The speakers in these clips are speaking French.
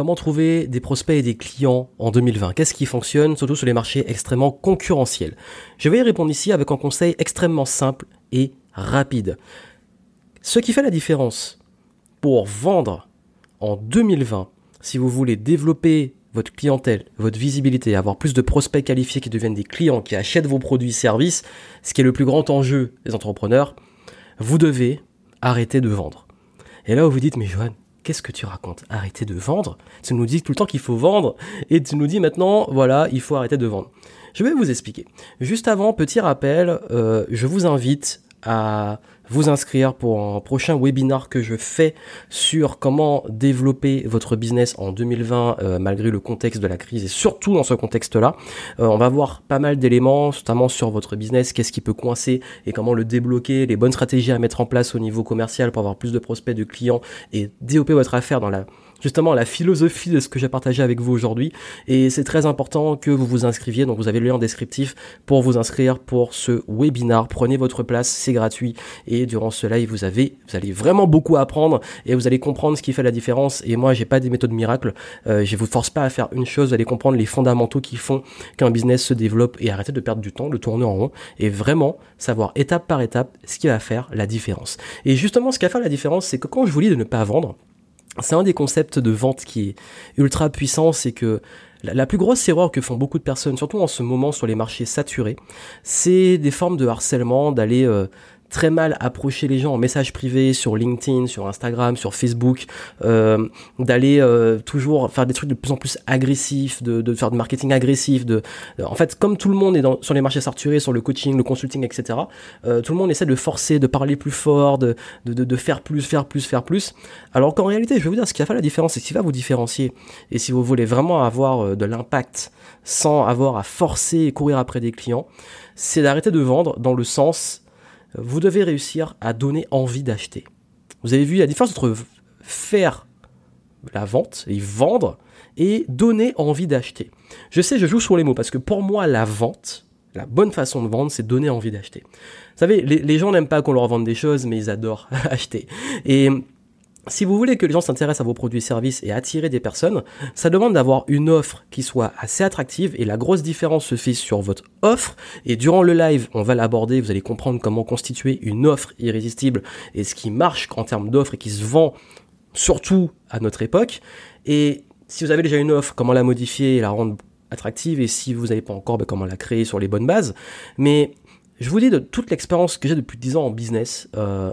Comment trouver des prospects et des clients en 2020 Qu'est-ce qui fonctionne, surtout sur les marchés extrêmement concurrentiels? Je vais y répondre ici avec un conseil extrêmement simple et rapide. Ce qui fait la différence pour vendre en 2020, si vous voulez développer votre clientèle, votre visibilité, avoir plus de prospects qualifiés qui deviennent des clients, qui achètent vos produits services, ce qui est le plus grand enjeu des entrepreneurs, vous devez arrêter de vendre. Et là, vous vous dites, mais Johan, qu'est-ce que tu racontes? Arrêter de vendre Tu nous dis tout le temps qu'il faut vendre et tu nous dis maintenant, voilà, il faut arrêter de vendre. Je vais vous expliquer. Juste avant, petit rappel, euh, je vous invite à vous inscrire pour un prochain webinar que je fais sur comment développer votre business en 2020 euh, malgré le contexte de la crise et surtout dans ce contexte-là. Euh, on va voir pas mal d'éléments, notamment sur votre business, qu'est-ce qui peut coincer et comment le débloquer, les bonnes stratégies à mettre en place au niveau commercial pour avoir plus de prospects, de clients et développer votre affaire dans la justement la philosophie de ce que j'ai partagé avec vous aujourd'hui. Et c'est très important que vous vous inscriviez. Donc vous avez le lien descriptif pour vous inscrire pour ce webinar. Prenez votre place, c'est gratuit. Et durant ce live, vous avez, vous allez vraiment beaucoup apprendre et vous allez comprendre ce qui fait la différence. Et moi, j'ai pas des méthodes miracles. Euh, je vous force pas à faire une chose. Vous allez comprendre les fondamentaux qui font qu'un business se développe et arrêter de perdre du temps, de tourner en rond et vraiment savoir étape par étape ce qui va faire la différence. Et justement, ce qui va faire la différence, c'est que quand je vous dis de ne pas vendre, c'est un des concepts de vente qui est ultra puissant, c'est que la, plus grosse erreur que font beaucoup de personnes, surtout en ce moment sur les marchés saturés, c'est des formes de harcèlement, d'aller euh, très mal approcher les gens en message privé sur LinkedIn, sur Instagram, sur Facebook, euh, d'aller euh, toujours faire des trucs de plus en plus agressifs, de, de faire du marketing agressif. De, en fait, comme tout le monde est dans, sur les marchés saturés, sur le coaching, le consulting, etc., euh, tout le monde essaie de forcer, de parler plus fort, de, de, de, faire plus, faire plus, faire plus. Alors qu'en réalité, je vais vous dire, ce qui va faire la différence, et ce qui va vous différencier, et si vous voulez vraiment avoir euh, de l'impact sans avoir à forcer et courir après des clients, c'est d'arrêter de vendre dans le sens vous devez réussir à donner envie d'acheter. Vous avez vu la différence entre faire la vente et vendre et donner envie d'acheter. Je sais, je joue sur les mots parce que pour moi, la vente, la bonne façon de vendre, c'est donner envie d'acheter. Vous savez, les, les gens n'aiment pas qu'on leur vende des choses, mais ils adorent acheter. Et si vous voulez que les gens s'intéressent à vos produits et services et attirer des personnes, ça demande d'avoir une offre qui soit assez attractive et la grosse différence se fait sur votre offre. Et durant le live, on va l'aborder, vous allez comprendre comment constituer une offre irrésistible et ce qui marche en termes d'offre et qui se vend surtout à notre époque. Et si vous avez déjà une offre, comment la modifier et la rendre attractive? Et si vous n'avez pas encore, ben, comment la créer sur les bonnes bases? Mais je vous dis de toute l'expérience que j'ai depuis 10 ans en business, euh,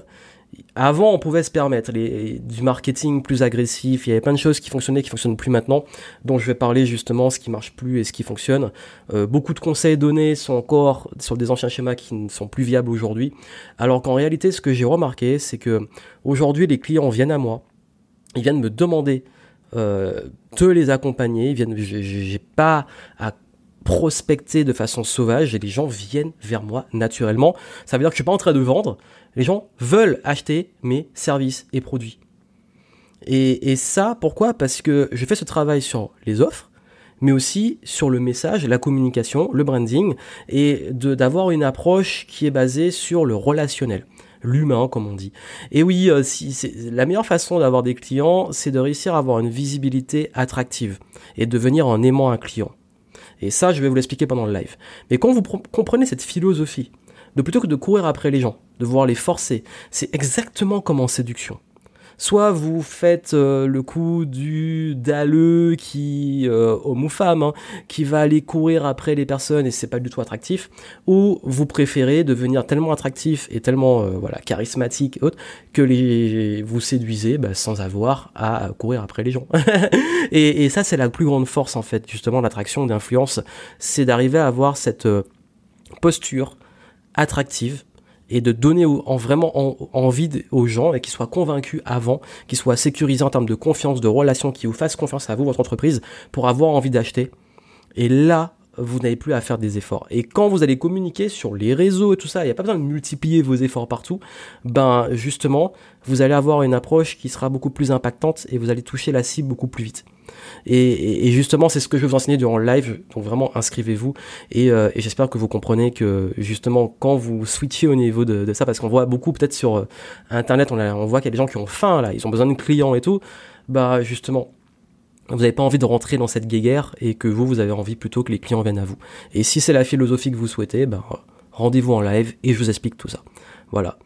avant, on pouvait se permettre les, du marketing plus agressif. Il y avait plein de choses qui fonctionnaient, qui fonctionnent plus maintenant, dont je vais parler justement ce qui marche plus et ce qui fonctionne. Euh, beaucoup de conseils donnés sont encore sur des anciens schémas qui ne sont plus viables aujourd'hui. Alors qu'en réalité, ce que j'ai remarqué, c'est que aujourd'hui, les clients viennent à moi, ils viennent me demander euh, de les accompagner. Ils viennent, j'ai pas à prospecter de façon sauvage et les gens viennent vers moi naturellement. Ça veut dire que je suis pas en train de vendre. Les gens veulent acheter mes services et produits. Et, ça, pourquoi? Parce que je fais ce travail sur les offres, mais aussi sur le message, la communication, le branding, et d'avoir une approche qui est basée sur le relationnel l'humain, comme on dit. Et oui, euh, la meilleure façon d'avoir des clients, c'est de réussir à avoir une visibilité attractive et devenir en aimant un client. Et ça, je vais vous l'expliquer pendant le live. Mais quand vous comprenez cette philosophie, de plutôt que de courir après les gens, de vouloir les forcer, c'est exactement comme en séduction. Soit vous faites euh, le coup du dalleux qui, euh, homme ou femme, hein, qui va aller courir après les personnes et c'est pas du tout attractif, ou vous préférez devenir tellement attractif et tellement euh, voilà charismatique et que les, vous séduisez bah, sans avoir à courir après les gens. et, et, ça c'est la plus grande force en fait justement l'attraction d'influence, c'est d'arriver à avoir cette posture attractive et de donner en vraiment envie aux gens et qu'ils soient convaincus avant, qu'ils soient sécurisés en termes de confiance, de relation, qu'ils vous fassent confiance à vous, votre entreprise, pour avoir envie d'acheter. Et là, vous n'avez plus à faire des efforts. Et quand vous allez communiquer sur les réseaux et tout ça, il n'y a pas besoin de multiplier vos efforts partout, ben justement, vous allez avoir une approche qui sera beaucoup plus impactante et vous allez toucher la cible beaucoup plus vite. Et, justement, c'est ce que je vais vous enseigner durant le live. Donc vraiment, inscrivez-vous. Euh, et, j'espère que vous comprenez que justement, quand vous switchez au niveau de, ça, parce qu'on voit beaucoup peut-être sur euh, Internet, on, on voit qu'il y a des gens qui ont faim là, ils ont besoin de clients et tout. Bah justement, vous n'avez pas envie de rentrer dans cette guéguerre et que vous, vous avez envie plutôt que les clients viennent à vous. Et si c'est la philosophie que vous souhaitez, ben, rendez-vous en live et je vous explique tout ça. Voilà.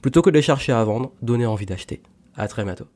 Plutôt que de chercher à vendre, donnez envie d'acheter. À très bientôt.